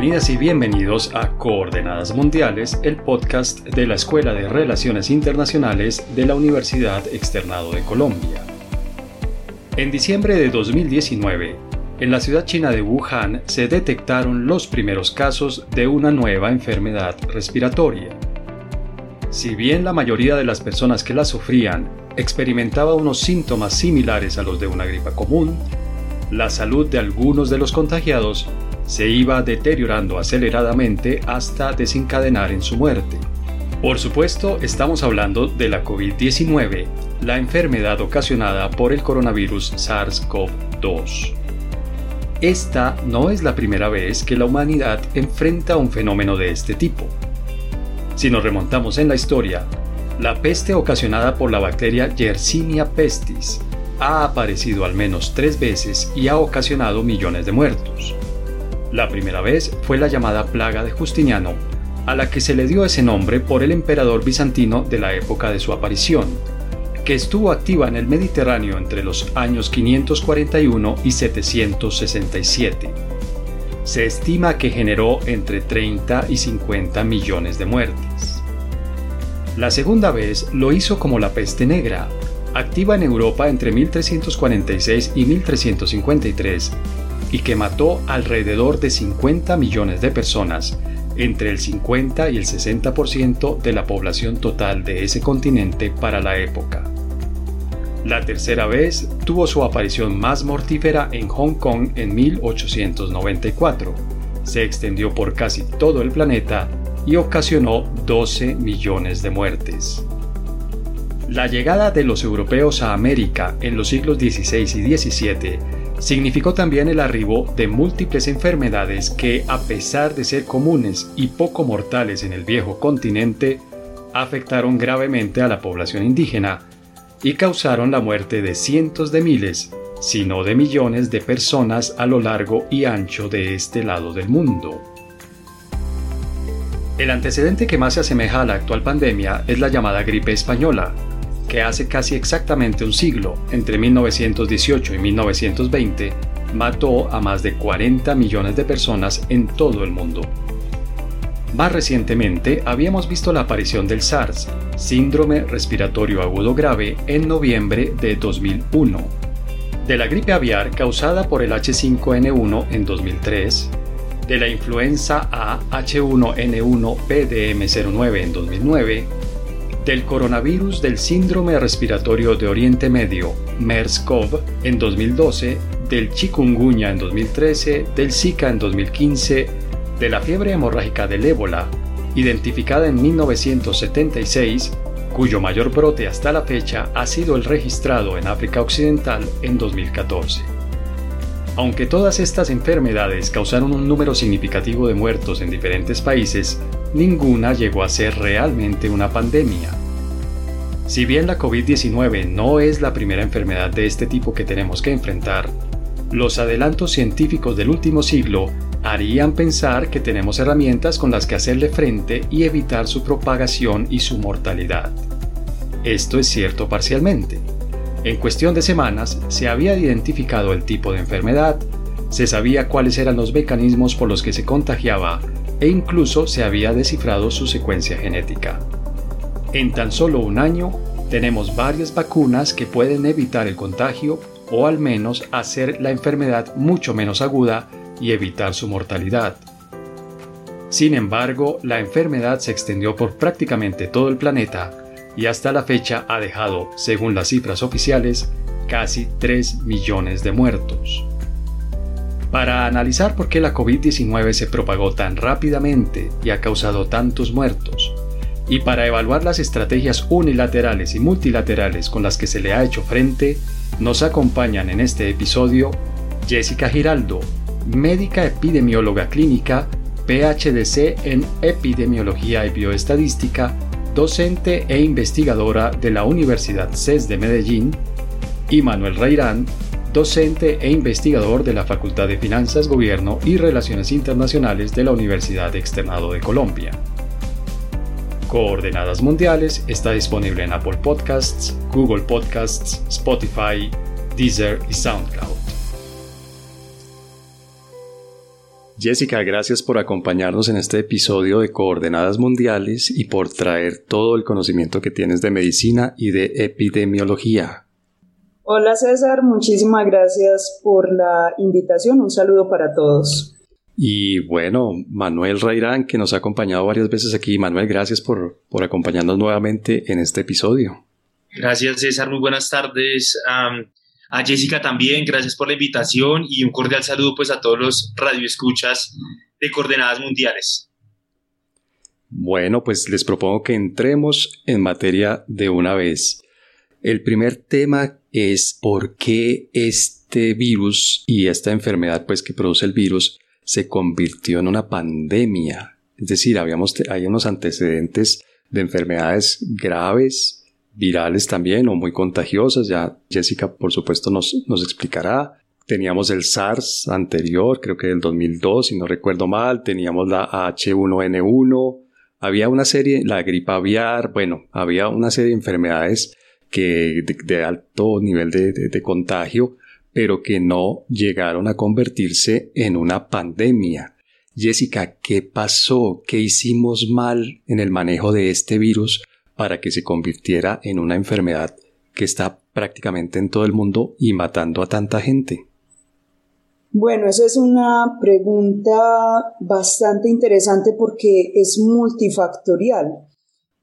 Bienvenidas y bienvenidos a Coordenadas Mundiales, el podcast de la Escuela de Relaciones Internacionales de la Universidad Externado de Colombia. En diciembre de 2019, en la ciudad china de Wuhan se detectaron los primeros casos de una nueva enfermedad respiratoria. Si bien la mayoría de las personas que la sufrían experimentaba unos síntomas similares a los de una gripa común, la salud de algunos de los contagiados se iba deteriorando aceleradamente hasta desencadenar en su muerte. Por supuesto, estamos hablando de la COVID-19, la enfermedad ocasionada por el coronavirus SARS-CoV-2. Esta no es la primera vez que la humanidad enfrenta un fenómeno de este tipo. Si nos remontamos en la historia, la peste ocasionada por la bacteria Yersinia pestis ha aparecido al menos tres veces y ha ocasionado millones de muertos. La primera vez fue la llamada plaga de Justiniano, a la que se le dio ese nombre por el emperador bizantino de la época de su aparición, que estuvo activa en el Mediterráneo entre los años 541 y 767. Se estima que generó entre 30 y 50 millones de muertes. La segunda vez lo hizo como la peste negra, activa en Europa entre 1346 y 1353 y que mató alrededor de 50 millones de personas, entre el 50 y el 60% de la población total de ese continente para la época. La tercera vez tuvo su aparición más mortífera en Hong Kong en 1894. Se extendió por casi todo el planeta y ocasionó 12 millones de muertes. La llegada de los europeos a América en los siglos XVI y XVII significó también el arribo de múltiples enfermedades que, a pesar de ser comunes y poco mortales en el viejo continente, afectaron gravemente a la población indígena y causaron la muerte de cientos de miles, si no de millones de personas a lo largo y ancho de este lado del mundo. El antecedente que más se asemeja a la actual pandemia es la llamada gripe española, que hace casi exactamente un siglo, entre 1918 y 1920, mató a más de 40 millones de personas en todo el mundo. Más recientemente habíamos visto la aparición del SARS, síndrome respiratorio agudo grave, en noviembre de 2001, de la gripe aviar causada por el H5N1 en 2003, de la influenza A H1N1 PDM09 en 2009, del coronavirus del síndrome respiratorio de Oriente Medio, MERS-CoV, en 2012, del chikungunya en 2013, del Zika en 2015, de la fiebre hemorrágica del ébola, identificada en 1976, cuyo mayor brote hasta la fecha ha sido el registrado en África Occidental en 2014. Aunque todas estas enfermedades causaron un número significativo de muertos en diferentes países, ninguna llegó a ser realmente una pandemia. Si bien la COVID-19 no es la primera enfermedad de este tipo que tenemos que enfrentar, los adelantos científicos del último siglo harían pensar que tenemos herramientas con las que hacerle frente y evitar su propagación y su mortalidad. Esto es cierto parcialmente. En cuestión de semanas se había identificado el tipo de enfermedad, se sabía cuáles eran los mecanismos por los que se contagiaba e incluso se había descifrado su secuencia genética. En tan solo un año tenemos varias vacunas que pueden evitar el contagio o al menos hacer la enfermedad mucho menos aguda y evitar su mortalidad. Sin embargo, la enfermedad se extendió por prácticamente todo el planeta y hasta la fecha ha dejado, según las cifras oficiales, casi 3 millones de muertos. Para analizar por qué la COVID-19 se propagó tan rápidamente y ha causado tantos muertos, y para evaluar las estrategias unilaterales y multilaterales con las que se le ha hecho frente, nos acompañan en este episodio Jessica Giraldo, médica epidemióloga clínica, PhDC en Epidemiología y Bioestadística, docente e investigadora de la Universidad CES de Medellín, y Manuel Reirán, docente e investigador de la Facultad de Finanzas, Gobierno y Relaciones Internacionales de la Universidad Externado de Colombia. Coordenadas Mundiales está disponible en Apple Podcasts, Google Podcasts, Spotify, Deezer y SoundCloud. Jessica, gracias por acompañarnos en este episodio de Coordenadas Mundiales y por traer todo el conocimiento que tienes de medicina y de epidemiología. Hola César, muchísimas gracias por la invitación. Un saludo para todos. Y bueno, Manuel Rairán, que nos ha acompañado varias veces aquí. Manuel, gracias por, por acompañarnos nuevamente en este episodio. Gracias, César. Muy buenas tardes. a Jessica también, gracias por la invitación y un cordial saludo pues a todos los radioescuchas de Coordenadas Mundiales. Bueno, pues les propongo que entremos en materia de una vez. El primer tema es por qué este virus y esta enfermedad pues que produce el virus se convirtió en una pandemia. Es decir, habíamos, hay unos antecedentes de enfermedades graves, virales también o muy contagiosas. Ya Jessica, por supuesto, nos, nos explicará. Teníamos el SARS anterior, creo que del 2002, si no recuerdo mal. Teníamos la H1N1. Había una serie, la gripe aviar. Bueno, había una serie de enfermedades que de, alto nivel de contagio pero que no llegaron a convertirse en una pandemia. Jessica, ¿qué pasó? ¿Qué hicimos mal en el manejo de este virus para que se convirtiera en una enfermedad que está prácticamente en todo el mundo y matando a tanta gente? Bueno, esa es una pregunta bastante interesante porque es multifactorial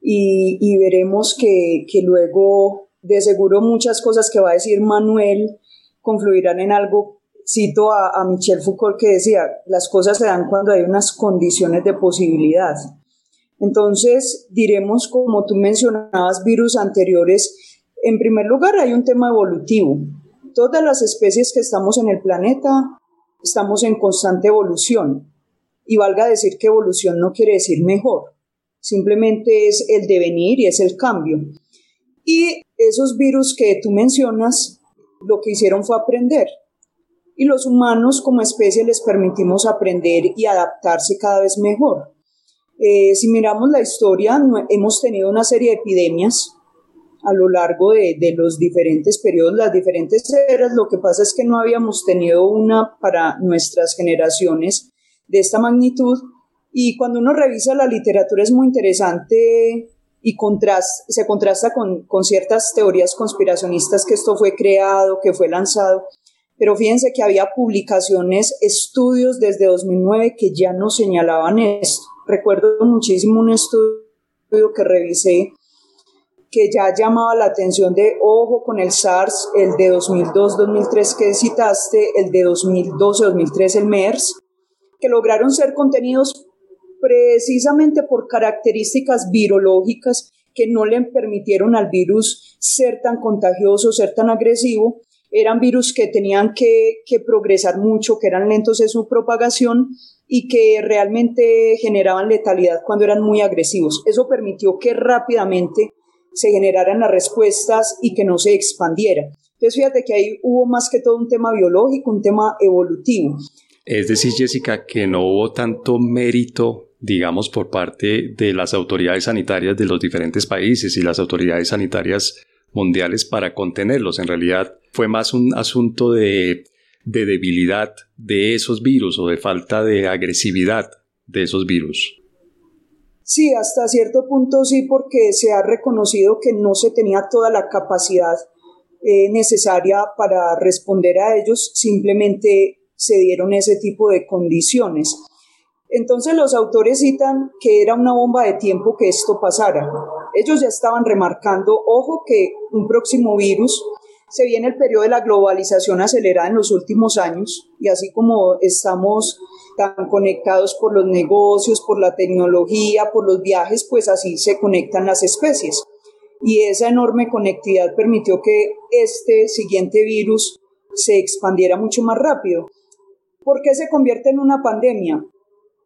y, veremos que, luego de seguro muchas cosas que va a decir Manuel confluirán en algo. Cito a, Michel Foucault que decía, las cosas se dan cuando hay unas condiciones de posibilidad. Entonces, diremos, como tú mencionabas, virus anteriores, en primer lugar hay un tema evolutivo. Todas las especies que estamos en el planeta estamos en constante evolución. Y valga decir que evolución no quiere decir mejor, simplemente es el devenir y es el cambio. Y esos virus que tú mencionas lo que hicieron fue aprender. Y los humanos como especie les permitimos aprender y adaptarse cada vez mejor. Eh, si miramos la historia, hemos tenido una serie de epidemias a lo largo de, de, los diferentes periodos, las diferentes eras. Lo que pasa es que no habíamos tenido una para nuestras generaciones de esta magnitud. Y cuando uno revisa la literatura es muy interesante y se contrasta con, con ciertas teorías conspiracionistas que esto fue creado, que fue lanzado. Pero fíjense que había publicaciones, estudios desde 2009 que ya no señalaban esto. Recuerdo muchísimo un estudio que revisé que ya llamaba la atención de ojo con el SARS, el de 2002-2003 que citaste, el de 2012-2003 el MERS, que lograron ser contenidos precisamente por características virológicas que no le permitieron al virus ser tan contagioso, ser tan agresivo. Eran virus que tenían que, progresar mucho, que eran lentos en su propagación y que realmente generaban letalidad cuando eran muy agresivos. Eso permitió que rápidamente se generaran las respuestas y que no se expandiera. Entonces fíjate que ahí hubo más que todo un tema biológico, un tema evolutivo. Es decir, Jessica, que no hubo tanto mérito digamos, por parte de las autoridades sanitarias de los diferentes países y las autoridades sanitarias mundiales para contenerlos. En realidad fue más un asunto de, debilidad de esos virus o de falta de agresividad de esos virus. Sí, hasta cierto punto sí, porque se ha reconocido que no se tenía toda la capacidad eh, necesaria para responder a ellos, simplemente se dieron ese tipo de condiciones. Entonces los autores citan que era una bomba de tiempo que esto pasara. Ellos ya estaban remarcando, ojo, que un próximo virus se viene el periodo de la globalización acelerada en los últimos años y así como estamos tan conectados por los negocios, por la tecnología, por los viajes, pues así se conectan las especies. Y esa enorme conectividad permitió que este siguiente virus se expandiera mucho más rápido. ¿Por qué se convierte en una pandemia?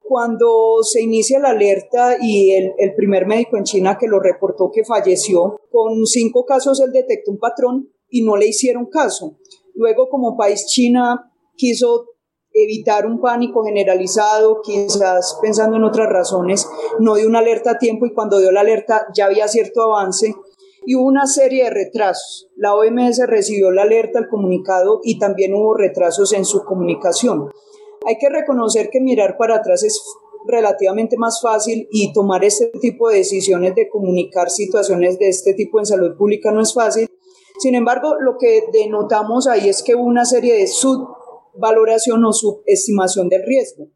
Cuando se inicia la alerta y el, primer médico en China que lo reportó que falleció, con cinco casos él detectó un patrón y no le hicieron caso. Luego, como país, China quiso evitar un pánico generalizado, quizás pensando en otras razones, no dio una alerta a tiempo y cuando dio la alerta ya había cierto avance y hubo una serie de retrasos. La OMS recibió la alerta, el comunicado y también hubo retrasos en su comunicación. Hay que reconocer que mirar para atrás es relativamente más fácil y tomar este tipo de decisiones de comunicar situaciones de este tipo en salud pública no es fácil. Sin embargo, lo que denotamos ahí es que hubo una serie de subvaloración o subestimación del riesgo,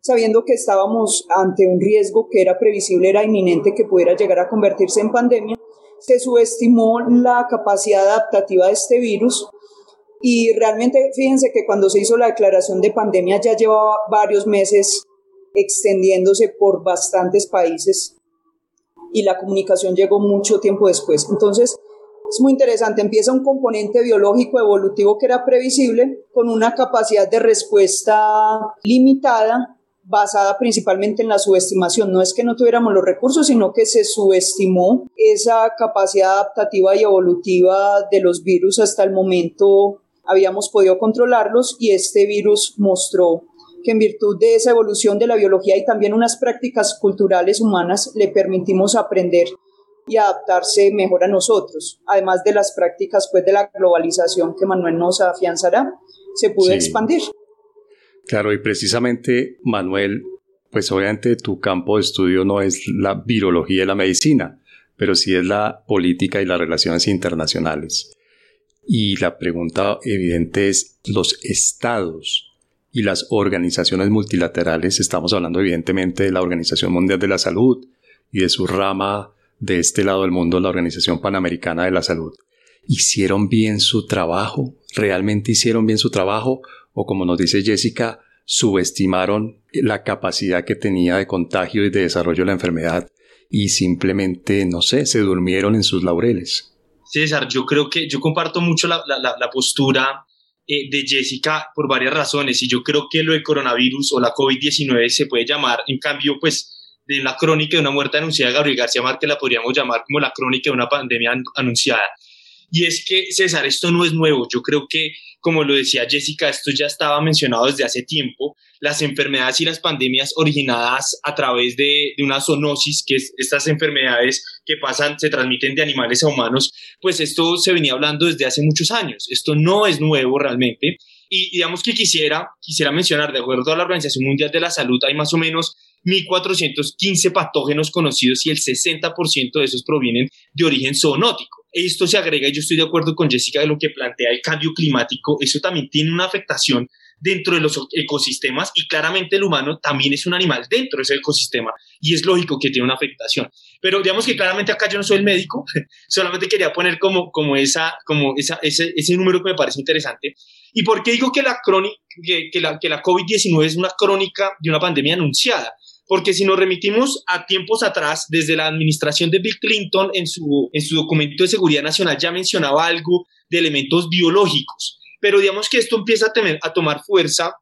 sabiendo que estábamos ante un riesgo que era previsible, era inminente que pudiera llegar a convertirse en pandemia, se subestimó la capacidad adaptativa de este virus y realmente fíjense que cuando se hizo la declaración de pandemia ya llevaba varios meses extendiéndose por bastantes países y la comunicación llegó mucho tiempo después. Entonces, es muy interesante, empieza un componente biológico evolutivo que era previsible con una capacidad de respuesta limitada basada principalmente en la subestimación. No es que no tuviéramos los recursos, sino que se subestimó esa capacidad adaptativa y evolutiva de los virus hasta el momento habíamos podido controlarlos y este virus mostró que en virtud de esa evolución de la biología y también unas prácticas culturales humanas le permitimos aprender y adaptarse mejor a nosotros, además de las prácticas pues de la globalización que Manuel nos afianzará, se pudo expandir. Claro, y precisamente Manuel, pues obviamente tu campo de estudio no es la virología y la medicina, pero sí es la política y las relaciones internacionales. Y la pregunta evidente es, los estados y las organizaciones multilaterales, estamos hablando evidentemente de la Organización Mundial de la Salud y de su rama de este lado del mundo, la Organización Panamericana de la Salud, ¿hicieron bien su trabajo? ¿Realmente hicieron bien su trabajo? O como nos dice Jessica, subestimaron la capacidad que tenía de contagio y de desarrollo de la enfermedad y simplemente, no sé, se durmieron en sus laureles. César, yo creo que yo comparto mucho la, postura eh, de Jessica por varias razones y yo creo que lo de coronavirus o la COVID-19 se puede llamar, en cambio, pues de la crónica de una muerte anunciada de Gabriel García Márquez la podríamos llamar como la crónica de una pandemia anunciada. Y es que, César, esto no es nuevo. Yo creo que, como lo decía Jessica, esto ya estaba mencionado desde hace tiempo. Las enfermedades y las pandemias originadas a través de, una zoonosis, que es estas enfermedades que pasan, se transmiten de animales a humanos, pues esto se venía hablando desde hace muchos años. Esto no es nuevo realmente. Y digamos que quisiera, quisiera mencionar, de acuerdo a la Organización Mundial de la Salud, hay más o menos 1.415 patógenos conocidos y el 60% de esos provienen de origen zoonótico. Esto se agrega, y yo estoy de acuerdo con Jessica de lo que plantea el cambio climático, eso también tiene una afectación dentro de los ecosistemas y claramente el humano también es un animal dentro de ese ecosistema y es lógico que tiene una afectación. Pero digamos que claramente acá yo no soy el médico, solamente quería poner como, como, esa, como esa, ese, ese número que me parece interesante. ¿Y por qué digo que la, que, que la, que la COVID-19 es una crónica de una pandemia anunciada? Porque si nos remitimos a tiempos atrás, desde la administración de Bill Clinton en su, en su documento de seguridad nacional ya mencionaba algo de elementos biológicos, pero digamos que esto empieza a, tener, a tomar fuerza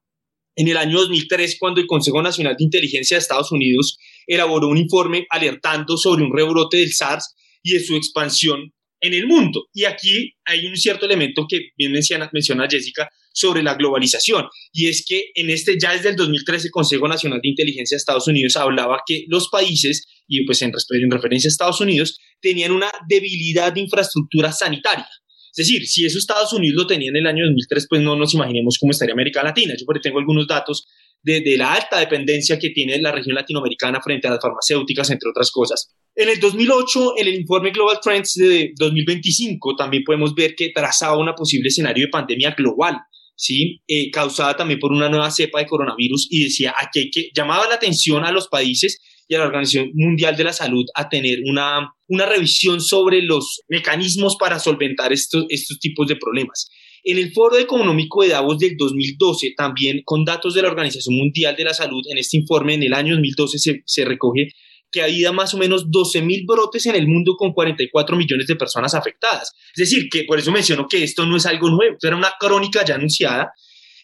en el año 2003 cuando el Consejo Nacional de Inteligencia de Estados Unidos elaboró un informe alertando sobre un rebrote del SARS y de su expansión en el mundo. Y aquí hay un cierto elemento que bien menciona, menciona Jessica sobre la globalización, y es que en este, ya desde el 2013, el Consejo Nacional de Inteligencia de Estados Unidos hablaba que los países, y pues en, en referencia a Estados Unidos, tenían una debilidad de infraestructura sanitaria. Es decir, si eso Estados Unidos lo tenía en el año 2003, pues no nos imaginemos cómo estaría América Latina. Yo por tengo algunos datos de, de, la alta dependencia que tiene la región latinoamericana frente a las farmacéuticas, entre otras cosas. En el 2008, en el informe Global Trends de 2025, también podemos ver que trazaba un posible escenario de pandemia global, ¿sí? Eh, causada también por una nueva cepa de coronavirus y decía aquí que llamaba la atención a los países y a la Organización Mundial de la Salud a tener una, una revisión sobre los mecanismos para solventar estos, estos tipos de problemas. En el Foro Económico de Davos del 2012, también con datos de la Organización Mundial de la Salud, en este informe en el año 2012 se, se recoge que había más o menos 12 mil brotes en el mundo con 44 millones de personas afectadas. Es decir, que por eso menciono que esto no es algo nuevo, era una crónica ya anunciada.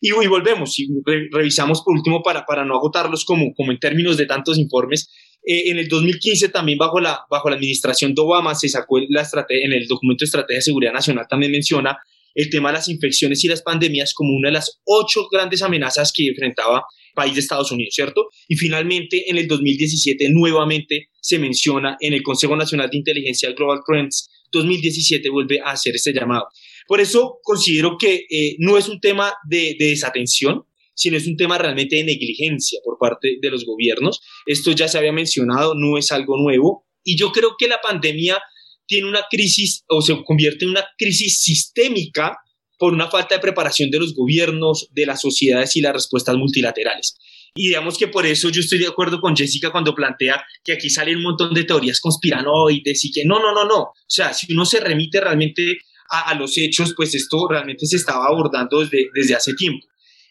Y, y volvemos, y revisamos por último para, para no agotarlos como, como en términos de tantos informes. Eh, en el 2015 también bajo la, bajo la administración de Obama se sacó la estrategia, en el documento de Estrategia de Seguridad Nacional también menciona el tema de las infecciones y las pandemias como una de las ocho grandes amenazas que enfrentaba país de Estados Unidos, ¿cierto? Y finalmente, en el 2017, nuevamente se menciona en el Consejo Nacional de Inteligencia Global Trends, 2017 vuelve a hacer este llamado. Por eso considero que eh, no es un tema de, desatención, sino es un tema realmente de negligencia por parte de los gobiernos. Esto ya se había mencionado, no es algo nuevo. Y yo creo que la pandemia tiene una crisis o se convierte en una crisis sistémica por una falta de preparación de los gobiernos, de las sociedades y las respuestas multilaterales. Y digamos que por eso yo estoy de acuerdo con Jessica cuando plantea que aquí salen un montón de teorías conspiranoides y que no, no, no, no. O sea, si uno se remite realmente a, los hechos, pues esto realmente se estaba abordando desde, desde hace tiempo.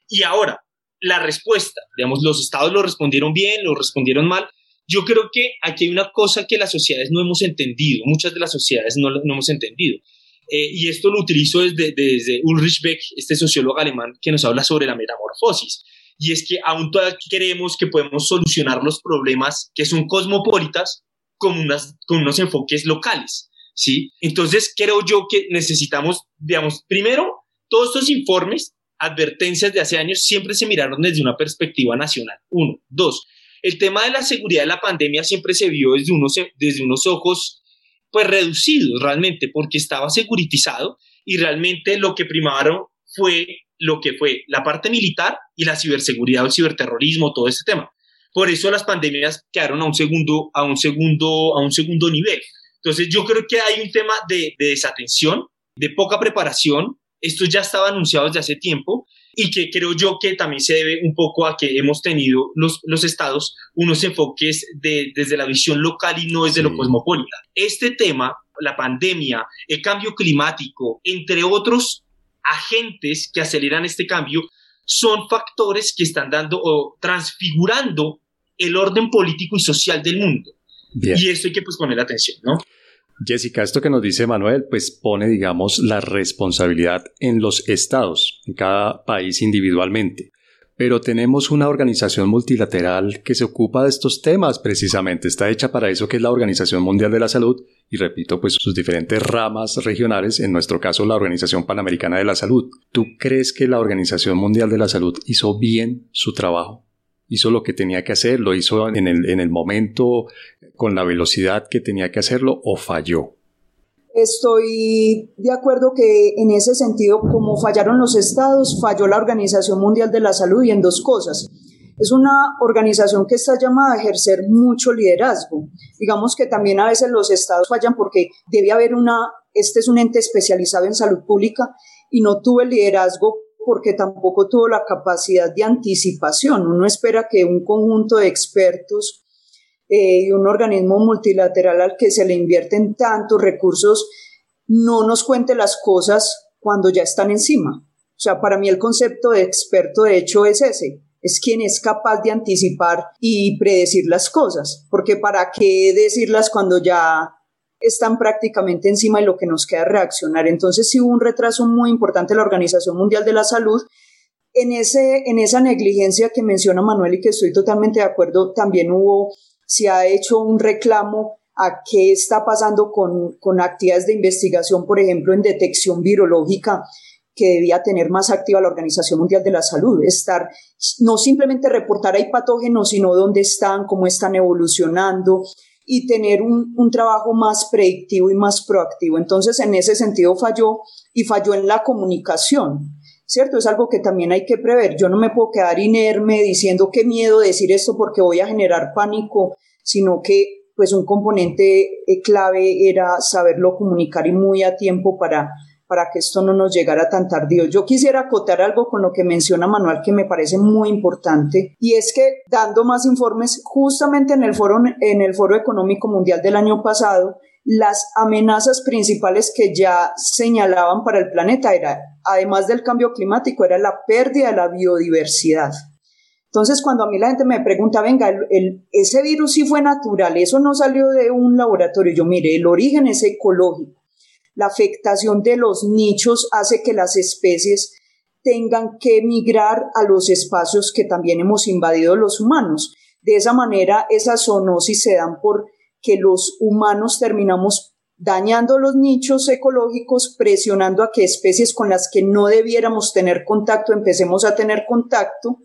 Y ahora, la respuesta, digamos, los estados lo respondieron bien, lo respondieron mal. Yo creo que aquí hay una cosa que las sociedades no hemos entendido, muchas de las sociedades no, no hemos entendido. Eh, y esto lo utilizo desde, desde Ulrich Beck, este sociólogo alemán que nos habla sobre la metamorfosis. Y es que aún todavía creemos que podemos solucionar los problemas que son cosmopolitas con, unas, con unos enfoques locales. ¿sí? Entonces, creo yo que necesitamos, digamos, primero, todos estos informes, advertencias de hace años, siempre se miraron desde una perspectiva nacional. Uno. Dos, el tema de la seguridad de la pandemia siempre se vio desde unos, desde unos ojos, pues, reducidos realmente, porque estaba securitizado y realmente lo que primaron fue lo que fue la parte militar y la ciberseguridad el ciberterrorismo, todo este tema. Por eso las pandemias quedaron a un segundo, a un segundo, a un segundo nivel. Entonces yo creo que hay un tema de, desatención, de poca preparación. Esto ya estaba anunciado desde hace tiempo y que creo yo que también se debe un poco a que hemos tenido los, los estados unos enfoques de, desde la visión local y no desde lo cosmopolita. Este tema, la pandemia, el cambio climático, entre otros agentes que aceleran este cambio, son factores que están dando o transfigurando el orden político y social del mundo. Y esto hay que pues, poner atención, ¿no? Jessica, esto que nos dice Manuel, pues pone, digamos, la responsabilidad en los estados, en cada país individualmente. Pero tenemos una organización multilateral que se ocupa de estos temas precisamente. Está hecha para eso que es la Organización Mundial de la Salud y repito, pues sus diferentes ramas regionales, en nuestro caso la Organización Panamericana de la Salud. ¿Tú crees que la Organización Mundial de la Salud hizo bien su trabajo? Hizo lo que tenía que hacer, lo hizo en el, en el momento, con la velocidad que tenía que hacerlo o falló. Estoy de acuerdo que en ese sentido, como fallaron los estados, falló la Organización Mundial de la Salud y en dos cosas. Es una organización que está llamada a ejercer mucho liderazgo. Digamos que también a veces los estados fallan porque debe haber una, este es un ente especializado en salud pública y no tuvo el liderazgo porque tampoco tuvo la capacidad de anticipación. Uno espera que un conjunto de expertos eh, y un organismo multilateral al que se le invierten tantos recursos no nos cuente las cosas cuando ya están encima. O sea, para mí el concepto de experto de hecho es ese, es quien es capaz de anticipar y predecir las cosas, porque para qué decirlas cuando ya están prácticamente encima de lo que nos queda reaccionar. Entonces sí hubo un retraso muy importante de la Organización Mundial de la Salud. En, ese, en esa negligencia que menciona Manuel y que estoy totalmente de acuerdo, también hubo, se ha hecho un reclamo a qué está pasando con, con actividades de investigación, por ejemplo, en detección virológica que debía tener más activa la Organización Mundial de la Salud, estar no simplemente reportar hay patógenos, sino dónde están, cómo están evolucionando, y tener un, un, trabajo más predictivo y más proactivo. Entonces, en ese sentido falló y falló en la comunicación, ¿cierto? Es algo que también hay que prever. Yo no me puedo quedar inerme diciendo qué miedo decir esto porque voy a generar pánico, sino que pues un componente eh, clave era saberlo comunicar y muy a tiempo para para que esto no nos llegara tan tardío. Yo quisiera acotar algo con lo que menciona Manuel que me parece muy importante y es que dando más informes justamente en el foro en el Foro Económico Mundial del año pasado las amenazas principales que ya señalaban para el planeta era además del cambio climático era la pérdida de la biodiversidad. Entonces, cuando a mí la gente me pregunta, venga, ese virus sí fue natural, eso no salió de un laboratorio, yo mire, el origen es ecológico la afectación de los nichos hace que las especies tengan que migrar a los espacios que también hemos invadido los humanos. De esa manera, esas zoonosis se dan por que los humanos terminamos dañando los nichos ecológicos, presionando a que especies con las que no debiéramos tener contacto empecemos a tener contacto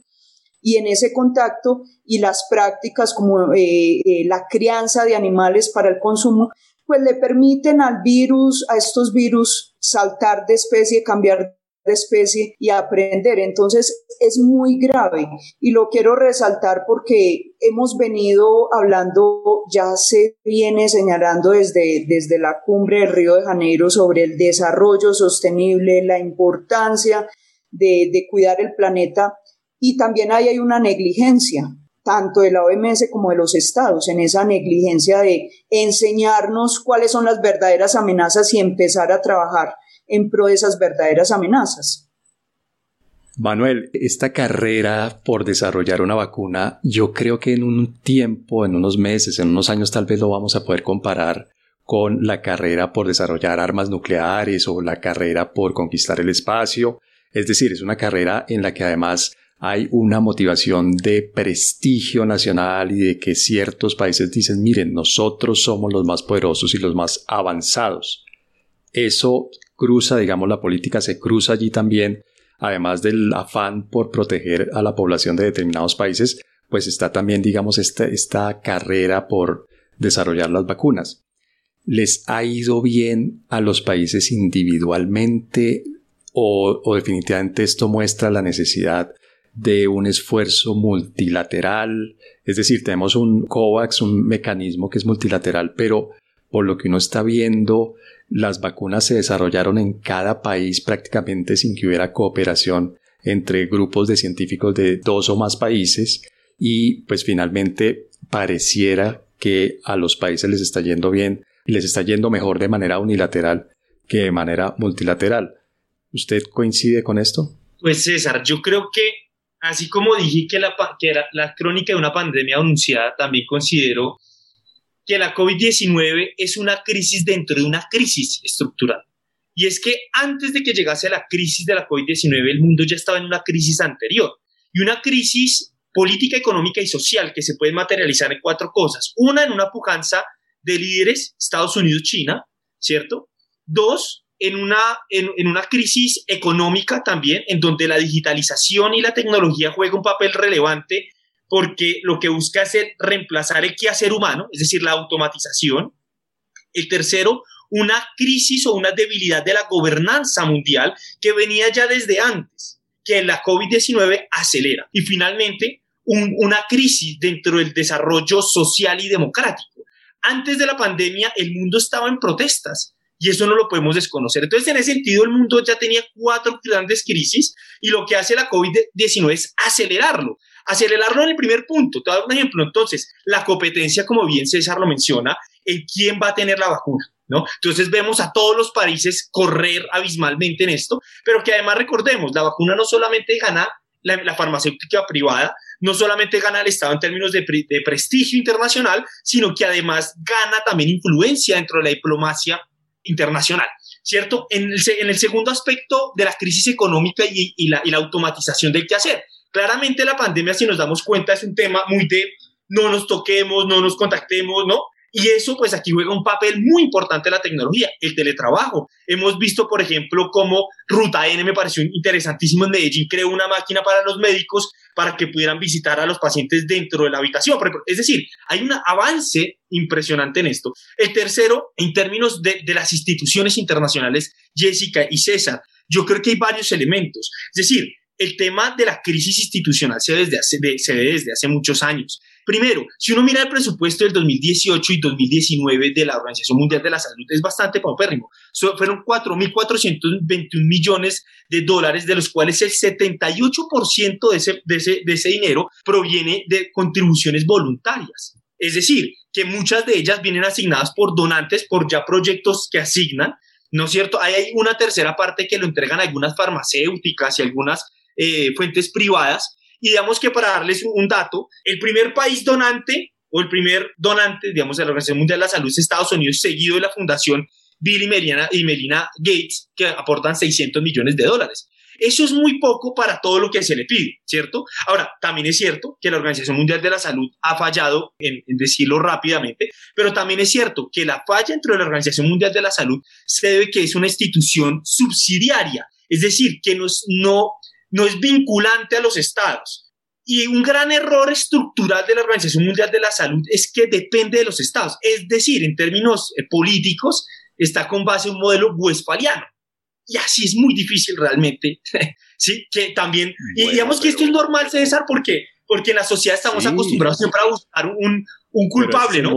y en ese contacto y las prácticas como eh, eh, la crianza de animales para el consumo pues le permiten al virus, a estos virus, saltar de especie, cambiar especie y aprender. Entonces es muy grave. Y lo quiero resaltar porque hemos venido hablando, ya se viene señalando desde, desde la cumbre del Río de Janeiro sobre el desarrollo sostenible, la importancia de, de cuidar el planeta. Y también ahí hay una negligencia tanto de la OMS como de los estados, en esa negligencia de enseñarnos cuáles son las verdaderas amenazas y empezar a trabajar en pro de esas verdaderas amenazas. Manuel, esta carrera por desarrollar una vacuna, yo creo que en un tiempo, en unos meses, en unos años tal vez lo vamos a poder comparar con la carrera por desarrollar armas nucleares o la carrera por conquistar el espacio. Es decir, es una carrera en la que además hay una motivación de prestigio nacional y de que ciertos países dicen, miren, nosotros somos los más poderosos y los más avanzados. Eso cruza, digamos, la política se cruza allí también, además del afán por proteger a la población de determinados países, pues está también, digamos, esta, esta carrera por desarrollar las vacunas. ¿Les ha ido bien a los países individualmente o, o definitivamente esto muestra la necesidad de un esfuerzo multilateral? Es decir, tenemos un COVAX, un mecanismo que es multilateral, pero por lo que uno está viendo, las vacunas se desarrollaron en cada país prácticamente sin que hubiera cooperación entre grupos de científicos de dos o más países y pues finalmente pareciera que a los países les está yendo bien les está yendo mejor de manera unilateral que de manera multilateral. ¿Usted coincide con esto? Pues César, yo creo que así como dije que, la, era la crónica de una pandemia anunciada, también considero que la COVID-19 es una crisis dentro de una crisis estructural. Y es que antes de que llegase la crisis de la COVID-19, el mundo ya estaba en una crisis anterior. Y una crisis política, económica y social que se puede materializar en cuatro cosas. Una, en una pujanza de líderes, Estados Unidos, China, ¿cierto? Dos, en una, en, en, una crisis económica también, en donde la digitalización y la tecnología juega un papel relevante porque lo que busca es reemplazar el quehacer humano, es decir, la automatización. El tercero, una crisis o una debilidad de la gobernanza mundial que venía ya desde antes, que la COVID-19 acelera. Y finalmente, una crisis dentro del desarrollo social y democrático. Antes de la pandemia, el mundo estaba en protestas y eso no lo podemos desconocer. Entonces, en ese sentido, el mundo ya tenía cuatro grandes crisis y lo que hace la COVID-19 es acelerarlo. Acelerarlo en el primer punto. Te voy a dar un ejemplo. Entonces, la competencia, como bien César lo menciona, en quién va a tener la vacuna. ¿No? Entonces vemos a todos los países correr abismalmente en esto, pero que además recordemos, la vacuna no solamente gana la, farmacéutica privada, no solamente gana el Estado en términos de, de, prestigio internacional, sino que además gana también influencia dentro de la diplomacia internacional, ¿cierto? En el, en el segundo aspecto de la crisis económica y, la, y la automatización del quehacer. Claramente la pandemia, si nos damos cuenta, es un tema muy de no nos toquemos, no nos contactemos, ¿no? Y eso, pues aquí juega un papel muy importante la tecnología, el teletrabajo. Hemos visto, por ejemplo, cómo Ruta N me pareció interesantísimo en Medellín, creó una máquina para los médicos para que pudieran visitar a los pacientes dentro de la habitación. Es decir, hay un avance impresionante en esto. El tercero, en términos de, de las instituciones internacionales, Jessica y César, yo creo que hay varios elementos. Es decir, el tema de la crisis institucional se, desde hace, se ve desde hace muchos años. Primero, si uno mira el presupuesto del 2018 y 2019 de la Organización Mundial de la Salud, es bastante paupérrimo. fueron 4.421 millones de dólares, de los cuales el 78% de ese, de, ese, de ese dinero proviene de contribuciones voluntarias. Es decir, que muchas de ellas vienen asignadas por donantes, por ya proyectos que asignan, ¿no es cierto? hay una tercera parte que lo entregan algunas farmacéuticas y algunas eh, fuentes privadas. Y digamos que para darles un dato, el primer país donante o el primer donante, digamos, de la Organización Mundial de la Salud es Estados Unidos, seguido de la Fundación Bill y, y Melina Gates, que aportan 600 millones de dólares. Eso es muy poco para todo lo que se le pide, ¿cierto? Ahora, también es cierto que la Organización Mundial de la Salud ha fallado, en, en, decirlo rápidamente, pero también es cierto que la falla dentro de la Organización Mundial de la Salud se debe que es una institución subsidiaria, es decir, que nos, no, no es vinculante a los estados. Y un gran error estructural de la Organización Mundial de la Salud es que depende de los estados. Es decir, en términos eh, políticos, está con base en un modelo westfaliano. y así es muy difícil realmente, ¿sí? Que también, y digamos que esto es normal, César, porque, porque en la sociedad estamos acostumbrados siempre a buscar un, un culpable, ¿no?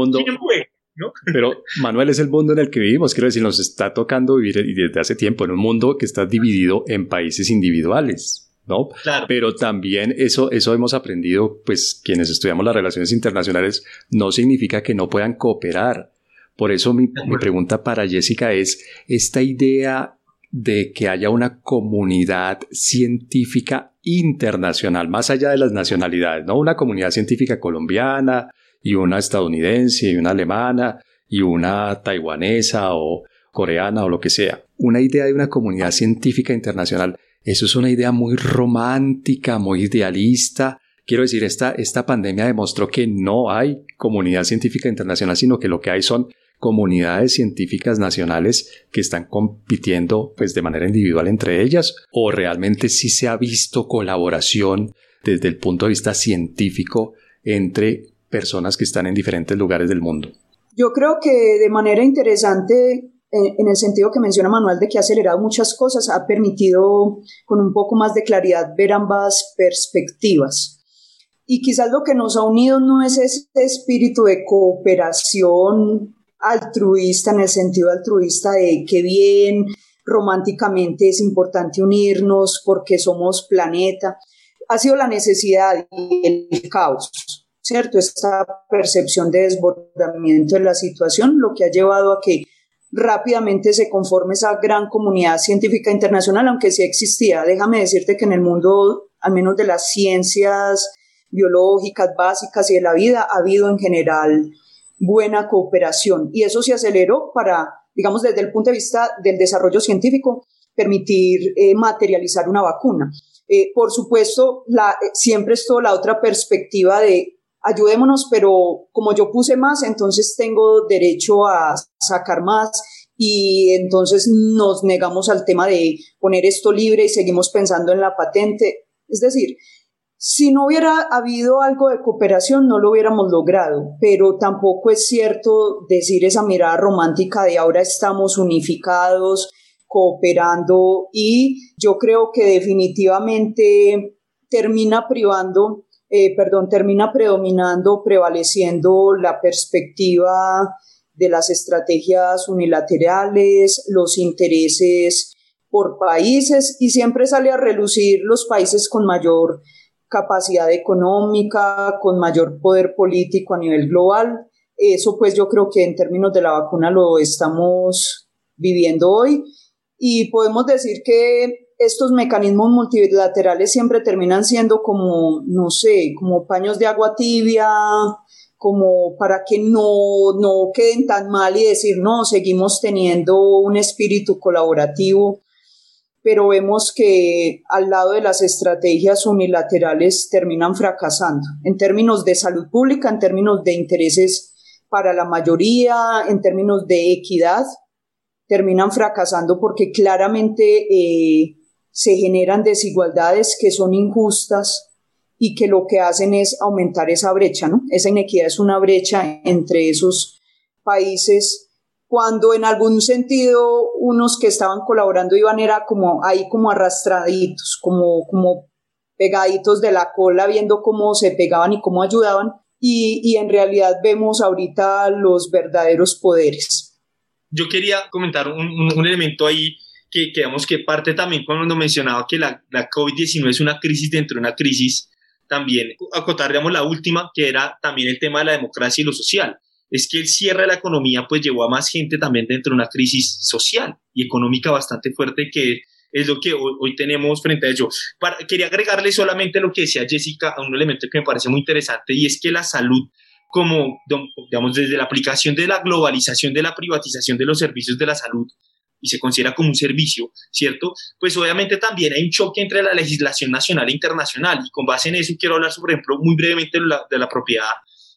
¿No? Pero Manuel es el mundo en el que vivimos, quiero decir, nos está tocando vivir desde hace tiempo en un mundo que está dividido en países individuales. ¿no? Claro. Pero también eso, eso hemos aprendido, pues quienes estudiamos las relaciones internacionales, no significa que no puedan cooperar. Por eso mi, mi pregunta para Jessica es, esta idea de que haya una comunidad científica internacional, más allá de las nacionalidades, ¿no? Una comunidad científica colombiana y una estadounidense y una alemana y una taiwanesa o coreana o lo que sea. Una idea de una comunidad científica internacional, eso es una idea muy romántica, muy idealista. Quiero decir, esta, esta pandemia demostró que no hay comunidad científica internacional, sino que lo que hay son comunidades científicas nacionales que están compitiendo pues de manera individual entre ellas o realmente sí se ha visto colaboración desde el punto de vista científico entre personas que están en diferentes lugares del mundo. Yo creo que de manera interesante en el sentido que menciona Manuel de que ha acelerado muchas cosas, ha permitido con un poco más de claridad ver ambas perspectivas. Y quizás lo que nos ha unido no es ese espíritu de cooperación altruista en el sentido altruista de que bien románticamente es importante unirnos porque somos planeta, ha sido la necesidad y el caos, ¿cierto? Esta percepción de desbordamiento de la situación, lo que ha llevado a que rápidamente se conforme esa gran comunidad científica internacional, aunque sí existía. Déjame decirte que en el mundo, al menos de las ciencias biológicas básicas y de la vida, ha habido en general buena cooperación y eso se aceleró para, digamos, desde el punto de vista del desarrollo científico, permitir eh, materializar una vacuna. Eh, por supuesto, eh, siempre estuvo la otra perspectiva de ayudémonos, pero como yo puse más, entonces tengo derecho a sacar más y entonces nos negamos al tema de poner esto libre y seguimos pensando en la patente. Es decir, si no hubiera habido algo de cooperación, no lo hubiéramos logrado, pero tampoco es cierto decir esa mirada romántica de ahora estamos unificados, cooperando y yo creo que definitivamente termina privando, eh, perdón, termina predominando, prevaleciendo la perspectiva de las estrategias unilaterales, los intereses por países y siempre sale a relucir los países con mayor capacidad económica, con mayor poder político a nivel global. Eso pues yo creo que en términos de la vacuna lo estamos viviendo hoy y podemos decir que estos mecanismos multilaterales siempre terminan siendo como, no sé, como paños de agua tibia, como para que no, no queden tan mal y decir, no, seguimos teniendo un espíritu colaborativo pero vemos que al lado de las estrategias unilaterales terminan fracasando en términos de salud pública, en términos de intereses para la mayoría, en términos de equidad, terminan fracasando porque claramente eh, se generan desigualdades que son injustas y que lo que hacen es aumentar esa brecha, ¿no? Esa inequidad es una brecha entre esos países cuando en algún sentido unos que estaban colaborando iban era como ahí como arrastraditos, como, como pegaditos de la cola, viendo cómo se pegaban y cómo ayudaban, y, y en realidad vemos ahorita los verdaderos poderes. Yo quería comentar un, un, elemento ahí que, que, que parte también cuando mencionaba que la, la COVID-19 es una crisis dentro de una crisis, también acotar, digamos, la última, que era también el tema de la democracia y lo social es que el cierre de la economía pues llevó a más gente también dentro de una crisis social y económica bastante fuerte que es lo que hoy, tenemos frente a ello. quería agregarle solamente lo que decía Jessica a un elemento que me parece muy interesante y es que la salud como, digamos, desde la aplicación de la globalización, de la privatización de los servicios de la salud, y se considera como un servicio, ¿cierto? Pues obviamente también hay un choque entre la legislación nacional e internacional, y con base en eso quiero hablar, por ejemplo, muy brevemente de la, de la propiedad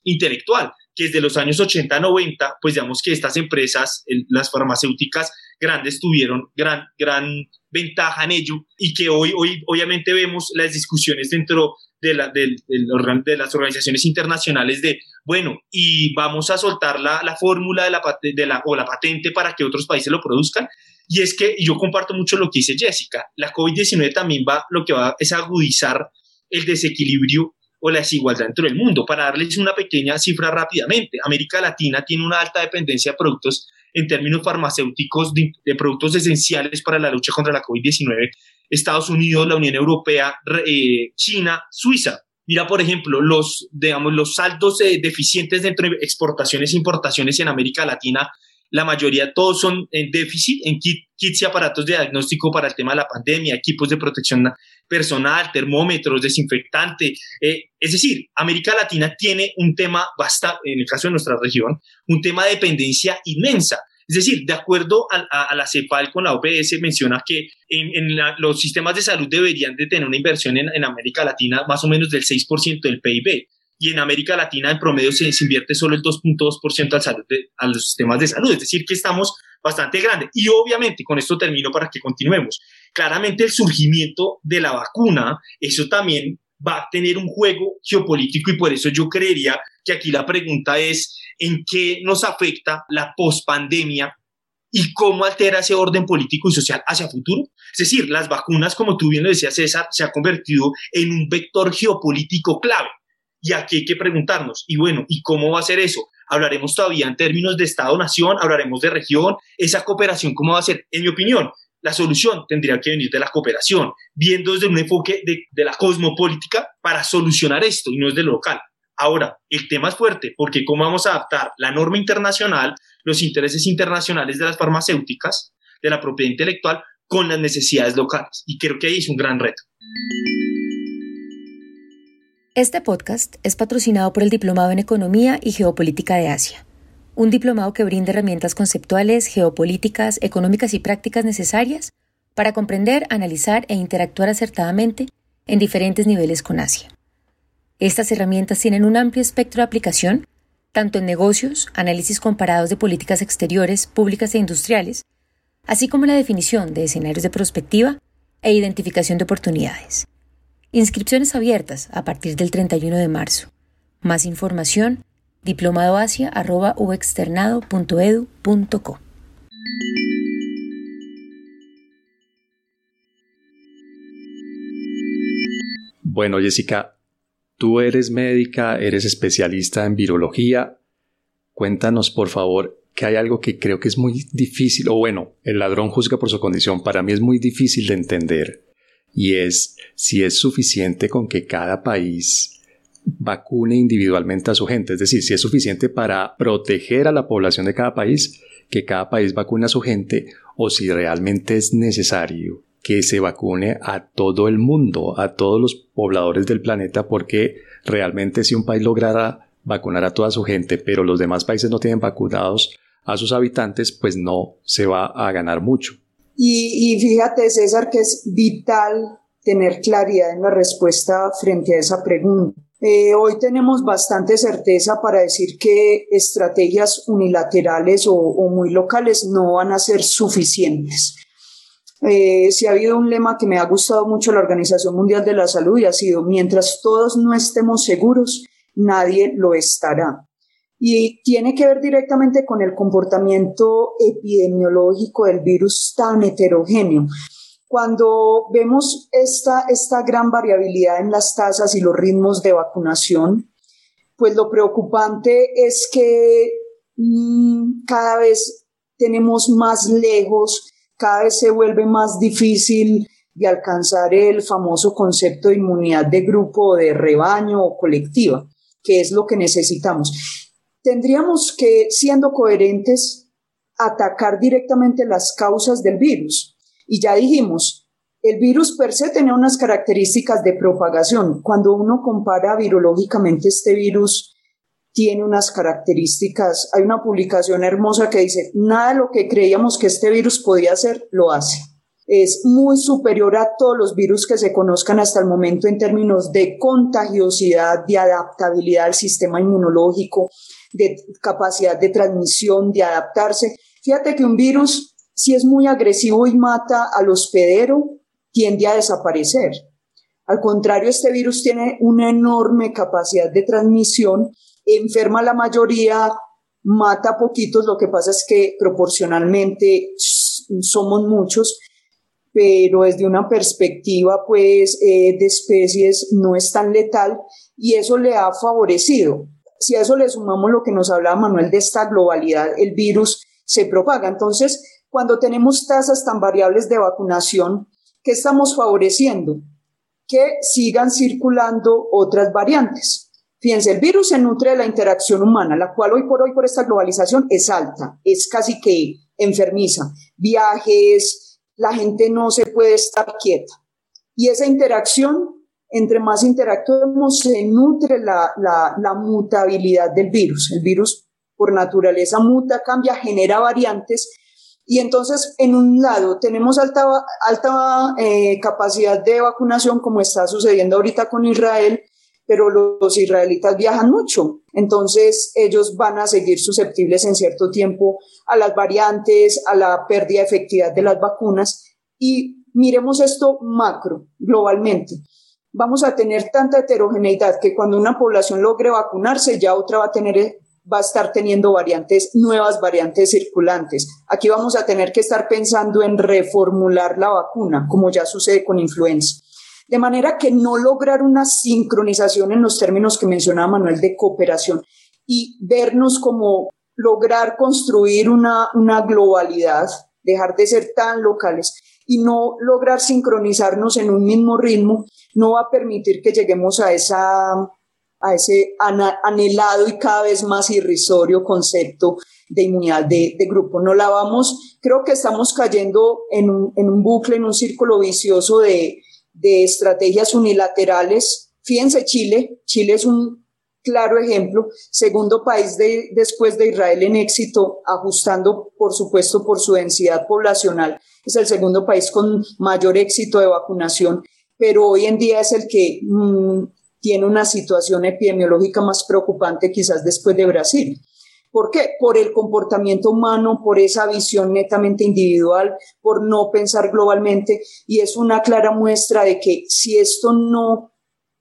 intelectual que desde los años 80, 90, pues digamos que estas empresas, las farmacéuticas grandes tuvieron gran, gran ventaja en ello y que hoy, hoy obviamente vemos las discusiones dentro de, la, de, de, las organizaciones internacionales de, bueno, y vamos a soltar la, la fórmula de la, de la, o la patente para que otros países lo produzcan. Y es que yo comparto mucho lo que dice Jessica. La COVID-19 también va, lo que va es agudizar el desequilibrio o la desigualdad dentro del mundo. Para darles una pequeña cifra rápidamente, América Latina tiene una alta dependencia de productos en términos farmacéuticos de, productos esenciales para la lucha contra la COVID-19. Estados Unidos, la Unión Europea, eh, China, Suiza. Mira, por ejemplo, los, digamos, los saldos eh, deficientes dentro de exportaciones e importaciones en América Latina la mayoría todos son en déficit en kits y aparatos de diagnóstico para el tema de la pandemia, equipos de protección personal, termómetros, desinfectante. Eh, es decir, América Latina tiene un tema bastante, en el caso de nuestra región, un tema de dependencia inmensa. Es decir, de acuerdo a, la CEPAL con la OPS, menciona que en, los sistemas de salud deberían de tener una inversión en, en América Latina más o menos del 6% del PIB y en América Latina en promedio se, invierte solo el 2.2% al salud a los sistemas de salud, es decir, que estamos bastante grandes. Y obviamente, con esto termino para que continuemos, claramente el surgimiento de la vacuna, eso también va a tener un juego geopolítico y por eso yo creería que aquí la pregunta es en qué nos afecta la pospandemia y cómo altera ese orden político y social hacia futuro. Es decir, las vacunas, como tú bien lo decías, César, se ha convertido en un vector geopolítico clave. Y aquí hay que preguntarnos, y bueno, ¿y cómo va a ser eso? Hablaremos todavía en términos de Estado-Nación, hablaremos de región, esa cooperación, ¿cómo va a ser? En mi opinión, la solución tendría que venir de la cooperación, viendo desde un enfoque de, la cosmopolítica para solucionar esto y no desde lo local. Ahora, el tema es fuerte porque cómo vamos a adaptar la norma internacional, los intereses internacionales de las farmacéuticas, de la propiedad intelectual, con las necesidades locales. Y creo que ahí es un gran reto. Este podcast es patrocinado por el Diplomado en Economía y Geopolítica de Asia, un diplomado que brinda herramientas conceptuales, geopolíticas, económicas y prácticas necesarias para comprender, analizar e interactuar acertadamente en diferentes niveles con Asia. Estas herramientas tienen un amplio espectro de aplicación, tanto en negocios, análisis comparados de políticas exteriores, públicas e industriales, así como la definición de escenarios de prospectiva e identificación de oportunidades. Inscripciones abiertas a partir del 31 de marzo. Más información diplomadoasia.uexternado.edu.co. Bueno, Jessica, tú eres médica, eres especialista en virología. Cuéntanos, por favor, que hay algo que creo que es muy difícil, o bueno, el ladrón juzga por su condición. Para mí es muy difícil de entender y es si es suficiente con que cada país vacune individualmente a su gente, es decir, si es suficiente para proteger a la población de cada país, que cada país vacune a su gente, o si realmente es necesario que se vacune a todo el mundo, a todos los pobladores del planeta, porque realmente si un país lograra vacunar a toda su gente, pero los demás países no tienen vacunados a sus habitantes, pues no se va a ganar mucho. Y, fíjate, César, que es vital tener claridad en la respuesta frente a esa pregunta. Eh, hoy tenemos bastante certeza para decir que estrategias unilaterales o, muy locales no van a ser suficientes. Eh, si ha habido un lema que me ha gustado mucho la Organización Mundial de la Salud y ha sido, mientras todos no estemos seguros, nadie lo estará y tiene que ver directamente con el comportamiento epidemiológico del virus tan heterogéneo. Cuando vemos esta, esta gran variabilidad en las tasas y los ritmos de vacunación, pues lo preocupante es que mm, cada vez tenemos más lejos, cada vez se vuelve más difícil de alcanzar el famoso concepto de inmunidad de grupo, de rebaño o colectiva, que es lo que necesitamos tendríamos que, siendo coherentes, atacar directamente las causas del virus. Y ya dijimos, el virus per se tiene unas características de propagación. Cuando uno compara virológicamente este virus, tiene unas características. Hay una publicación hermosa que dice, nada de lo que creíamos que este virus podía hacer, lo hace. Es muy superior a todos los virus que se conozcan hasta el momento en términos de contagiosidad, de adaptabilidad al sistema inmunológico, de capacidad de transmisión, de adaptarse. Fíjate que un virus, si es muy agresivo y mata al hospedero, tiende a desaparecer. Al contrario, este virus tiene una enorme capacidad de transmisión, enferma a la mayoría, mata a poquitos, lo que pasa es que proporcionalmente somos muchos, pero desde una perspectiva pues eh, de especies no es tan letal y eso le ha favorecido. Si a eso le sumamos lo que nos hablaba Manuel de esta globalidad, el virus se propaga. Entonces, cuando tenemos tasas tan variables de vacunación, ¿qué estamos favoreciendo? Que sigan circulando otras variantes. Fíjense, el virus se nutre de la interacción humana, la cual hoy por hoy por esta globalización es alta, es casi que enfermiza. Viajes, la gente no se puede estar quieta. Y esa interacción, entre más interactuemos, se nutre la, la mutabilidad del virus. El virus por naturaleza muta, cambia, genera variantes y entonces, en un lado, tenemos alta, alta eh, capacidad de vacunación, como está sucediendo ahorita con Israel, pero los israelitas viajan mucho. Entonces, ellos van a seguir susceptibles en cierto tiempo a las variantes, a la pérdida de efectividad de las vacunas. Y miremos esto macro, globalmente. Vamos a tener tanta heterogeneidad que cuando una población logre vacunarse, ya otra va a tener va a estar teniendo variantes, nuevas variantes circulantes. Aquí vamos a tener que estar pensando en reformular la vacuna, como ya sucede con influenza. De manera que no lograr una sincronización en los términos que mencionaba Manuel de cooperación y vernos como lograr construir una, una globalidad, dejar de ser tan locales y no lograr sincronizarnos en un mismo ritmo, no va a permitir que lleguemos a esa a ese anhelado y cada vez más irrisorio concepto de inmunidad de, grupo. No la vamos, creo que estamos cayendo en un, en un bucle, en un círculo vicioso de, de estrategias unilaterales. Fíjense Chile, Chile es un claro ejemplo, segundo país de, después de Israel en éxito, ajustando por supuesto por su densidad poblacional, es el segundo país con mayor éxito de vacunación, pero hoy en día es el que mm, tiene una situación epidemiológica más preocupante quizás después de Brasil. ¿Por qué? Por el comportamiento humano, por esa visión netamente individual, por no pensar globalmente. Y es una clara muestra de que si esto no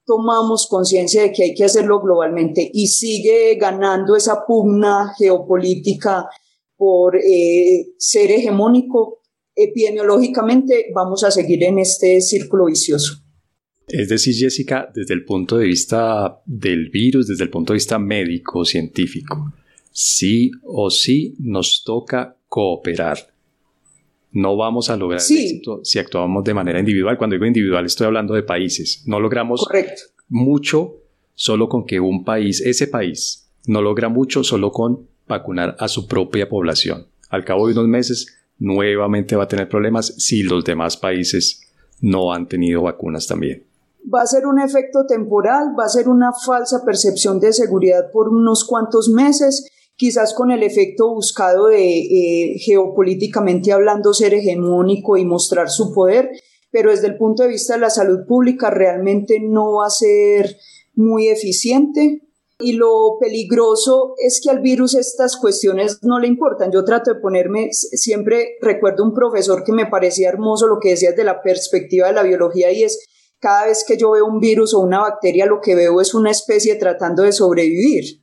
tomamos conciencia de que hay que hacerlo globalmente y sigue ganando esa pugna geopolítica por eh, ser hegemónico, epidemiológicamente vamos a seguir en este círculo vicioso. Es decir, Jessica, desde el punto de vista del virus, desde el punto de vista médico, científico, sí o sí nos toca cooperar. No vamos a lograr éxito si actuamos de manera individual. Cuando digo individual estoy hablando de países. No logramos mucho solo con que un país, ese país, no logra mucho solo con vacunar a su propia población. Al cabo de unos meses, nuevamente va a tener problemas si los demás países no han tenido vacunas también va a ser un efecto temporal, va a ser una falsa percepción de seguridad por unos cuantos meses, quizás con el efecto buscado de eh, geopolíticamente hablando ser hegemónico y mostrar su poder, pero desde el punto de vista de la salud pública realmente no va a ser muy eficiente. Y lo peligroso es que al virus estas cuestiones no le importan. Yo trato de ponerme, siempre recuerdo un profesor que me parecía hermoso lo que decía desde la perspectiva de la biología y es cada vez que yo veo un virus o una bacteria, lo que veo es una especie tratando de sobrevivir.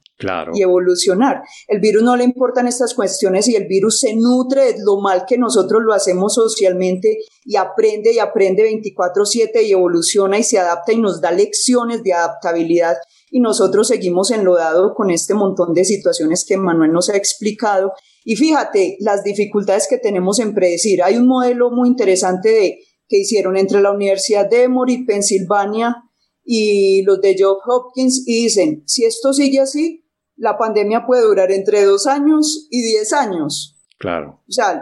y evolucionar. El virus no le importan estas cuestiones y el virus se nutre de lo mal que nosotros lo hacemos socialmente y aprende y aprende 24/7 y evoluciona y se adapta y nos da lecciones de adaptabilidad y nosotros seguimos enlodados con este montón de situaciones que Manuel nos ha explicado. Y fíjate las dificultades que tenemos en predecir. Hay un modelo muy interesante de que hicieron entre la Universidad de Emory, Pensilvania y los de Johns Hopkins y dicen, si esto sigue así, la pandemia puede durar entre dos años y diez años. Claro. O sea,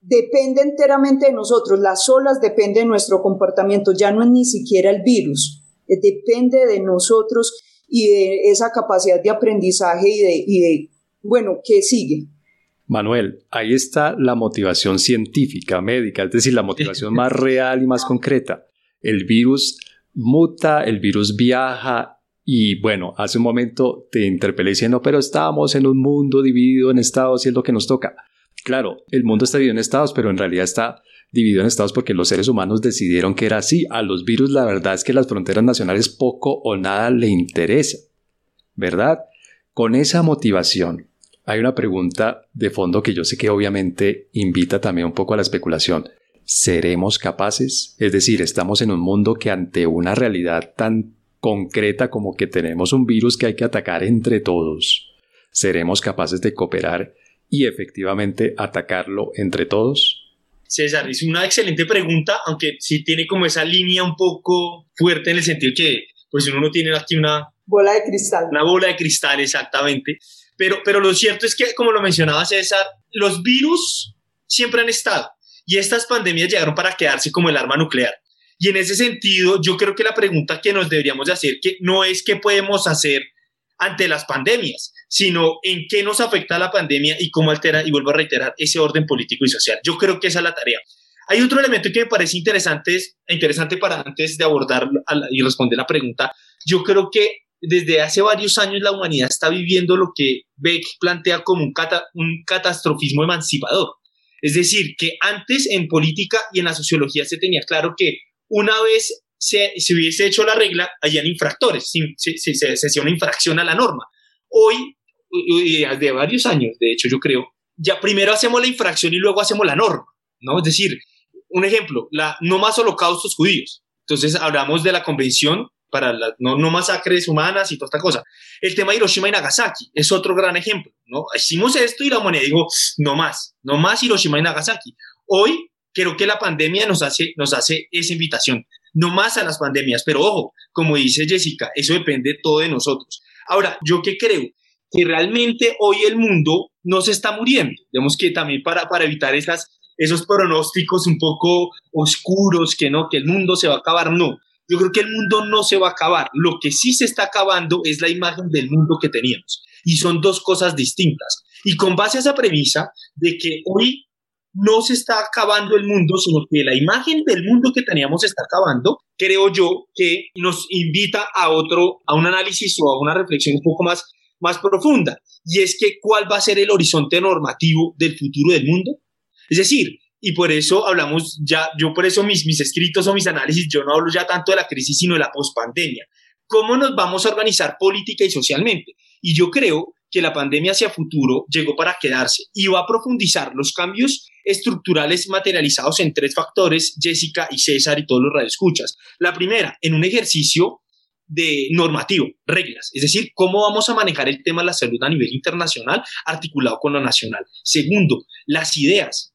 depende enteramente de nosotros, las olas dependen de nuestro comportamiento, ya no es ni siquiera el virus, depende de nosotros y de esa capacidad de aprendizaje y de, y de bueno, ¿qué sigue? Manuel, ahí está la motivación científica, médica, es decir, la motivación más real y más concreta. El virus muta, el virus viaja y bueno, hace un momento te interpelé diciendo, pero estamos en un mundo dividido en estados y es lo que nos toca. Claro, el mundo está dividido en estados, pero en realidad está dividido en estados porque los seres humanos decidieron que era así. A los virus la verdad es que las fronteras nacionales poco o nada le interesa, ¿verdad? Con esa motivación, hay una pregunta de fondo que yo sé que obviamente invita también un poco a la especulación. ¿Seremos capaces? Es decir, estamos en un mundo que ante una realidad tan concreta como que tenemos un virus que hay que atacar entre todos, ¿seremos capaces de cooperar y efectivamente atacarlo entre todos? César, es una excelente pregunta, aunque sí tiene como esa línea un poco fuerte en el sentido que, pues uno no tiene aquí una... Bola de cristal. Una bola de cristal, exactamente. Pero, pero lo cierto es que, como lo mencionaba César, los virus siempre han estado y estas pandemias llegaron para quedarse como el arma nuclear. Y en ese sentido, yo creo que la pregunta que nos deberíamos de hacer que no es qué podemos hacer ante las pandemias, sino en qué nos afecta la pandemia y cómo altera, y vuelvo a reiterar, ese orden político y social. Yo creo que esa es la tarea. Hay otro elemento que me parece interesante, interesante para antes de abordar y responder la pregunta. Yo creo que desde hace varios años la humanidad está viviendo lo que Beck plantea como un, catastrofismo emancipador. Es decir, que antes en política y en la sociología se tenía claro que una vez se, hubiese hecho la regla, hayan infractores, se, se, se, hacía una infracción a la norma. Hoy de varios años, de hecho, yo creo, ya primero hacemos la infracción y luego hacemos la norma, ¿no? Es decir, un ejemplo, la no más holocaustos judíos. Entonces hablamos de la convención para las no, no, masacres humanas y toda esta cosa. El tema de Hiroshima y Nagasaki es otro gran ejemplo, ¿no? Hicimos esto y la moneda dijo, no más, no más Hiroshima y Nagasaki. Hoy creo que la pandemia nos hace, nos hace esa invitación, no más a las pandemias, pero ojo, como dice Jessica, eso depende todo de nosotros. Ahora, ¿yo qué creo? que realmente hoy el mundo no se está muriendo. Digamos que también para, para evitar esas, esos pronósticos un poco oscuros, que no, que el mundo se va a acabar, no. Yo creo que el mundo no se va a acabar. Lo que sí se está acabando es la imagen del mundo que teníamos. Y son dos cosas distintas. Y con base a esa premisa de que hoy no se está acabando el mundo, sino que la imagen del mundo que teníamos se está acabando, creo yo que nos invita a otro, a un análisis o a una reflexión un poco más más profunda, y es que cuál va a ser el horizonte normativo del futuro del mundo. Es decir, y por eso hablamos ya, yo por eso mis, mis escritos o mis análisis, yo no hablo ya tanto de la crisis, sino de la pospandemia. ¿Cómo nos vamos a organizar política y socialmente? Y yo creo que la pandemia hacia futuro llegó para quedarse y va a profundizar los cambios estructurales materializados en tres factores, Jessica y César y todos los radioescuchas. La primera, en un ejercicio de normativo, reglas, es decir, cómo vamos a manejar el tema de la salud a nivel internacional articulado con lo nacional. Segundo, las ideas.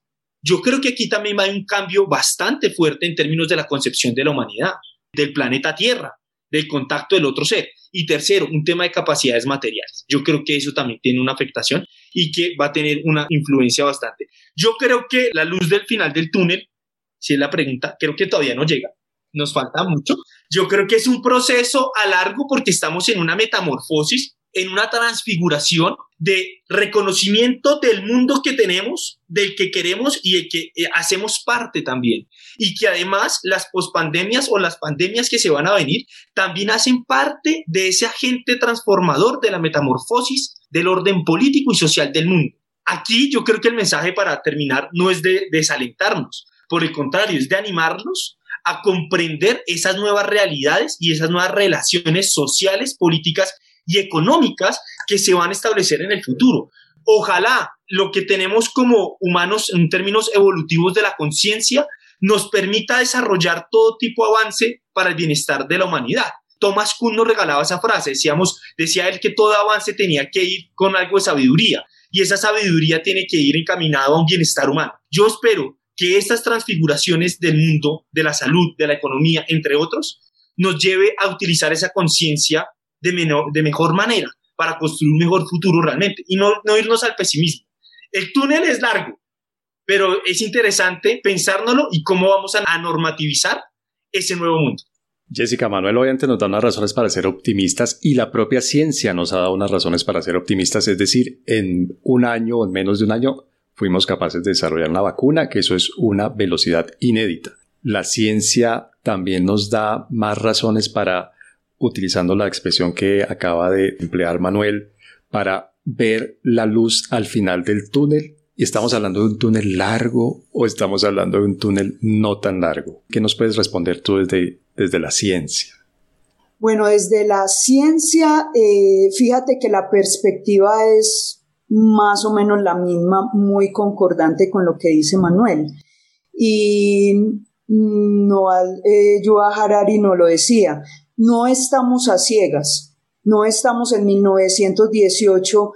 Yo creo que aquí también hay un cambio bastante fuerte en términos de la concepción de la humanidad, del planeta Tierra, del contacto del otro ser. Y tercero, un tema de capacidades materiales. Yo creo que eso también tiene una afectación y que va a tener una influencia bastante. Yo creo que la luz del final del túnel, si es la pregunta, creo que todavía no llega. Nos falta mucho, yo creo que es un proceso a largo porque estamos en una metamorfosis, en una transfiguración de reconocimiento del mundo que tenemos, del que queremos y del que eh, hacemos parte también. Y que además las pospandemias o las pandemias que se van a venir también hacen parte de ese agente transformador de la metamorfosis del orden político y social del mundo. Aquí yo creo que el mensaje para terminar no es de desalentarnos, por el contrario, es de animarnos a comprender esas nuevas realidades y esas nuevas relaciones sociales, políticas y económicas que se van a establecer en el futuro. Ojalá lo que tenemos como humanos en términos evolutivos de la conciencia nos permita desarrollar todo tipo de avance para el bienestar de la humanidad. Thomas Kuhn nos regalaba esa frase, decíamos, decía él que todo avance tenía que ir con algo de sabiduría y esa sabiduría tiene que ir encaminado a un bienestar humano. Yo espero que estas transfiguraciones del mundo, de la salud, de la economía, entre otros, nos lleve a utilizar esa conciencia de, mejor manera para construir un mejor futuro realmente y no, no irnos al pesimismo. El túnel es largo, pero es interesante pensárnoslo y cómo vamos a normativizar ese nuevo mundo. Jessica Manuel obviamente nos da unas razones para ser optimistas y la propia ciencia nos ha dado unas razones para ser optimistas, es decir, en un año o en menos de un año fuimos capaces de desarrollar una vacuna, que eso es una velocidad inédita. La ciencia también nos da más razones para, utilizando la expresión que acaba de emplear Manuel, para ver la luz al final del túnel. ¿Y estamos hablando de un túnel largo o estamos hablando de un túnel no tan largo? ¿Qué nos puedes responder tú desde, desde la ciencia? Bueno, desde la ciencia, eh, fíjate que la perspectiva es más o menos la misma, muy concordante con lo que dice Manuel. Y no, eh, Harari no lo decía, no estamos a ciegas, no estamos en 1918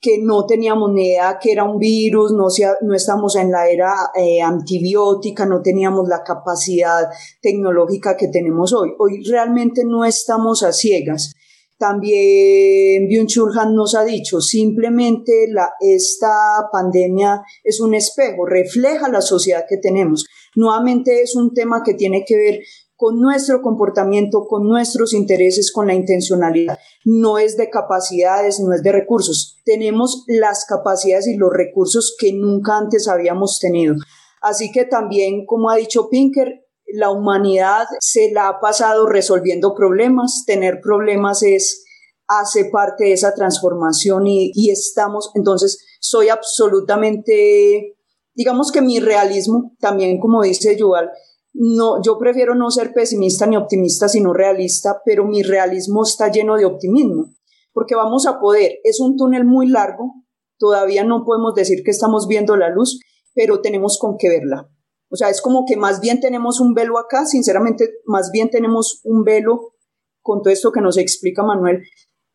que no teníamos ni idea que era un virus, no, estamos en la era eh, antibiótica, no teníamos la capacidad tecnológica que tenemos hoy. Hoy realmente no estamos a ciegas. También Byung-Chul nos ha dicho, simplemente esta pandemia es un espejo, refleja la sociedad que tenemos. Nuevamente es un tema que tiene que ver con nuestro comportamiento, con nuestros intereses, con la intencionalidad. No es de capacidades, no es de recursos. Tenemos las capacidades y los recursos que nunca antes habíamos tenido. Así que también, como ha dicho Pinker, la humanidad se la ha pasado resolviendo problemas. Tener problemas es hace parte de esa transformación y, estamos, entonces, soy absolutamente, digamos que mi realismo, también como dice Yuval, no, yo prefiero no ser pesimista ni optimista, sino realista, pero mi realismo está lleno de optimismo, porque vamos a poder, es un túnel muy largo, todavía no podemos decir que estamos viendo la luz, pero tenemos con qué verla. O sea, es como que más bien tenemos un velo acá, sinceramente, más bien tenemos un velo con todo esto que nos explica Manuel,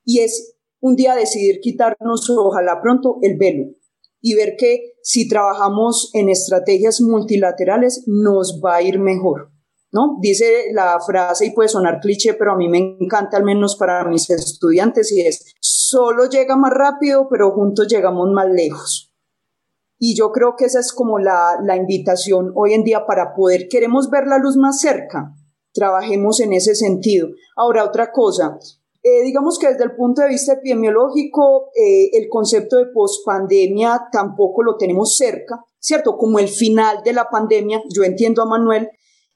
y es un día decidir quitarnos, ojalá pronto, el velo, y ver que si trabajamos en estrategias multilaterales nos va a ir mejor. ¿No? Dice la frase y puede sonar cliché, pero a mí me encanta, al menos para mis estudiantes, y es, solo llega más rápido, pero juntos llegamos más lejos. Y yo creo que esa es como la, la invitación hoy en día para poder, queremos ver la luz más cerca, trabajemos en ese sentido. Ahora, otra cosa, eh, digamos que desde el punto de vista epidemiológico, eh, el concepto de pospandemia tampoco lo tenemos cerca, ¿cierto? Como el final de la pandemia, yo entiendo a Manuel,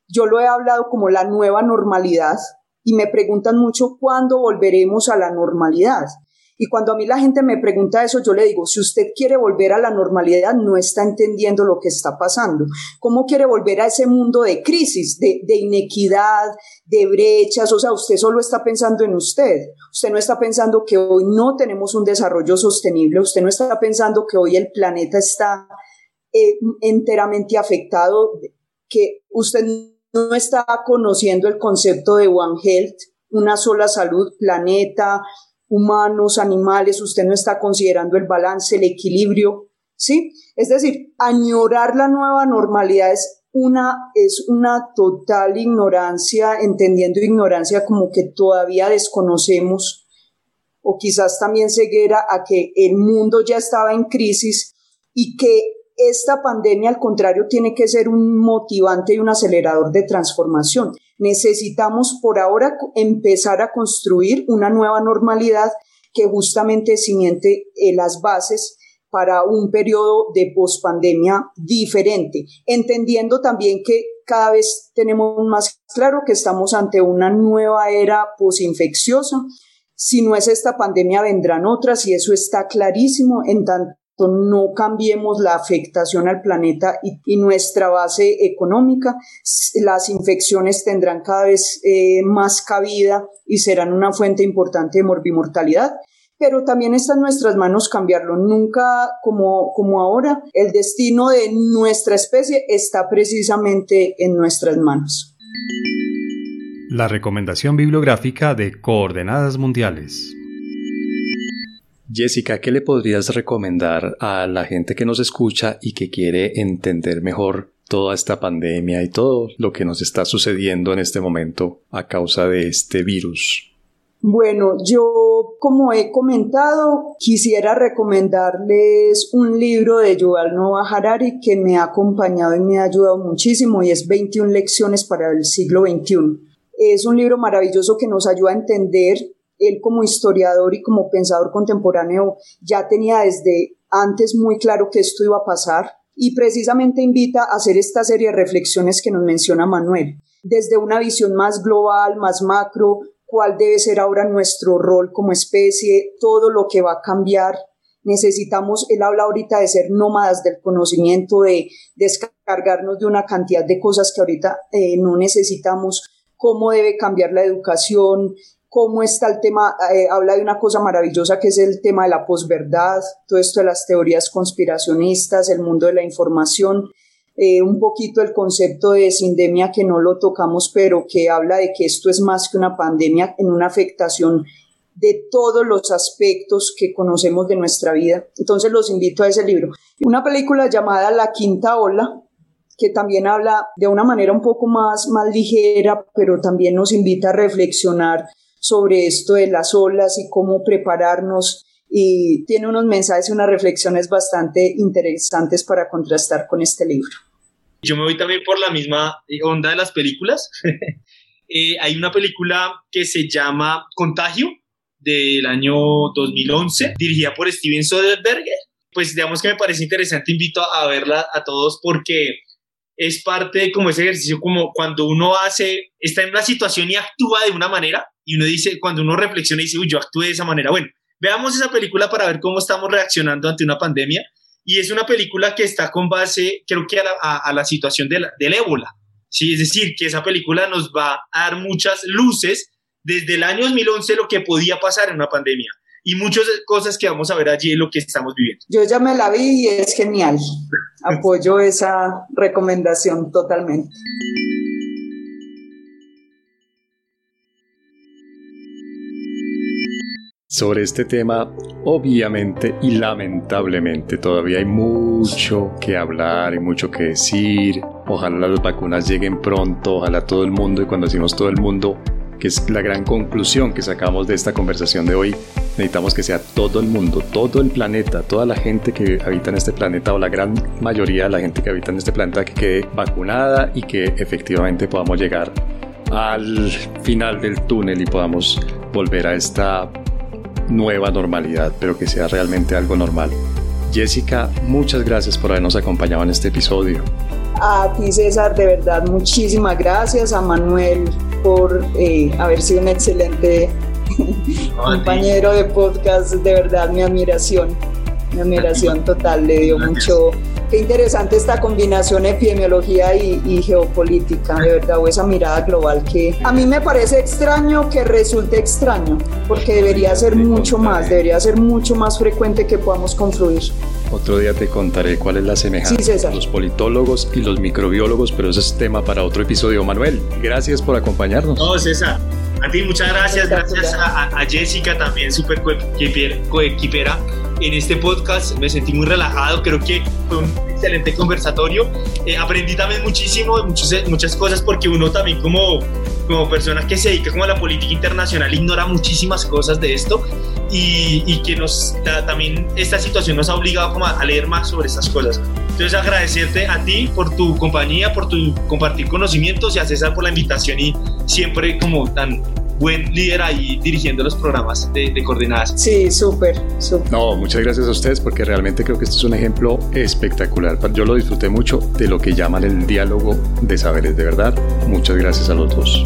yo lo he hablado como la nueva normalidad y me preguntan mucho cuándo volveremos a la normalidad. Y cuando a mí la gente me pregunta eso, yo le digo, si usted quiere volver a la normalidad, no está entendiendo lo que está pasando. ¿Cómo quiere volver a ese mundo de crisis, de, inequidad, de brechas? O sea, usted solo está pensando en usted. Usted no está pensando que hoy no tenemos un desarrollo sostenible. Usted no está pensando que hoy el planeta está eh, enteramente afectado, que usted no está conociendo el concepto de One Health, una sola salud, planeta, humanos, animales, usted no está considerando el balance, el equilibrio, ¿sí? Es decir, añorar la nueva normalidad es una, es una total ignorancia, entendiendo ignorancia como que todavía desconocemos o quizás también ceguera a que el mundo ya estaba en crisis y que esta pandemia, al contrario, tiene que ser un motivante y un acelerador de transformación. Necesitamos por ahora empezar a construir una nueva normalidad que justamente cimiente eh, las bases para un periodo de pospandemia diferente, entendiendo también que cada vez tenemos más claro que estamos ante una nueva era posinfecciosa. Si no es esta pandemia, vendrán otras y eso está clarísimo en tanto no cambiemos la afectación al planeta y, nuestra base económica, las infecciones tendrán cada vez eh, más cabida y serán una fuente importante de morbimortalidad. Pero también está en nuestras manos cambiarlo. Nunca como, como ahora, el destino de nuestra especie está precisamente en nuestras manos. La recomendación bibliográfica de Coordenadas Mundiales. Jessica, ¿qué le podrías recomendar a la gente que nos escucha y que quiere entender mejor toda esta pandemia y todo lo que nos está sucediendo en este momento a causa de este virus? Bueno, yo como he comentado, quisiera recomendarles un libro de Yuval Noah Harari que me ha acompañado y me ha ayudado muchísimo y es 21 lecciones para el siglo XXI. Es un libro maravilloso que nos ayuda a entender él como historiador y como pensador contemporáneo ya tenía desde antes muy claro que esto iba a pasar y precisamente invita a hacer esta serie de reflexiones que nos menciona Manuel, desde una visión más global, más macro, cuál debe ser ahora nuestro rol como especie, todo lo que va a cambiar. Necesitamos, él habla ahorita de ser nómadas del conocimiento, de descargarnos de una cantidad de cosas que ahorita eh, no necesitamos, cómo debe cambiar la educación, cómo está el tema, eh, habla de una cosa maravillosa que es el tema de la posverdad, todo esto de las teorías conspiracionistas, el mundo de la información, eh, un poquito el concepto de sindemia que no lo tocamos, pero que habla de que esto es más que una pandemia en una afectación de todos los aspectos que conocemos de nuestra vida. Entonces los invito a ese libro. Una película llamada La Quinta Ola, que también habla de una manera un poco más, más ligera, pero también nos invita a reflexionar sobre esto de las olas y cómo prepararnos y tiene unos mensajes y unas reflexiones bastante interesantes para contrastar con este libro. Yo me voy también por la misma onda de las películas. Eh, hay una película que se llama Contagio del año 2011, dirigida por Steven Soderbergh. Pues digamos que me parece interesante, invito a verla a todos porque es parte de como ese ejercicio, como cuando uno hace, está en una situación y actúa de una manera, y uno dice, cuando uno reflexiona y dice, uy, yo actúe de esa manera. Bueno, veamos esa película para ver cómo estamos reaccionando ante una pandemia. Y es una película que está con base, creo que a la, a, la situación del, del ébola. Sí, es decir, que esa película nos va a dar muchas luces desde el año 2011 lo que podía pasar en una pandemia y muchas cosas que vamos a ver allí lo que estamos viviendo. Yo ya me la vi y es genial. Apoyo esa recomendación totalmente. Sobre este tema, obviamente y lamentablemente todavía hay mucho que hablar y mucho que decir. Ojalá las vacunas lleguen pronto, ojalá todo el mundo, y cuando decimos todo el mundo, que es la gran conclusión que sacamos de esta conversación de hoy, necesitamos que sea todo el mundo, todo el planeta, toda la gente que habita en este planeta o la gran mayoría de la gente que habita en este planeta que quede vacunada y que efectivamente podamos llegar al final del túnel y podamos volver a esta nueva normalidad, pero que sea realmente algo normal. Jessica, muchas gracias por habernos acompañado en este episodio. A ti César, de verdad, muchísimas gracias. A Manuel por eh, haber sido un excelente compañero de podcast. De verdad, mi admiración, mi admiración total. Le dio mucho. Qué interesante esta combinación epidemiología y, y, geopolítica, de verdad, o esa mirada global que a mí me parece extraño que resulte extraño, porque debería ser mucho más, debería ser mucho más frecuente que podamos confluir. Otro día te contaré cuál es la semejanza entre los politólogos y los microbiólogos, pero ese es tema para otro episodio. Manuel, gracias por acompañarnos. No, César, a ti muchas gracias, gracias a, Jessica también, súper coequipera en este podcast. Me sentí muy relajado, creo que fue un excelente conversatorio. Eh, aprendí también muchísimo, muchas, muchas cosas, porque uno también como, como persona que se dedica como a la política internacional ignora muchísimas cosas de esto y, que nos también esta situación nos ha obligado como a, leer más sobre estas cosas. Entonces agradecerte a ti por tu compañía, por tu compartir conocimientos y a César por la invitación y siempre como tan buen líder ahí dirigiendo los programas de, de coordinadas. Sí, súper, súper. No, muchas gracias a ustedes porque realmente creo que este es un ejemplo espectacular. Yo lo disfruté mucho de lo que llaman el diálogo de saberes, de verdad. Muchas gracias a los dos.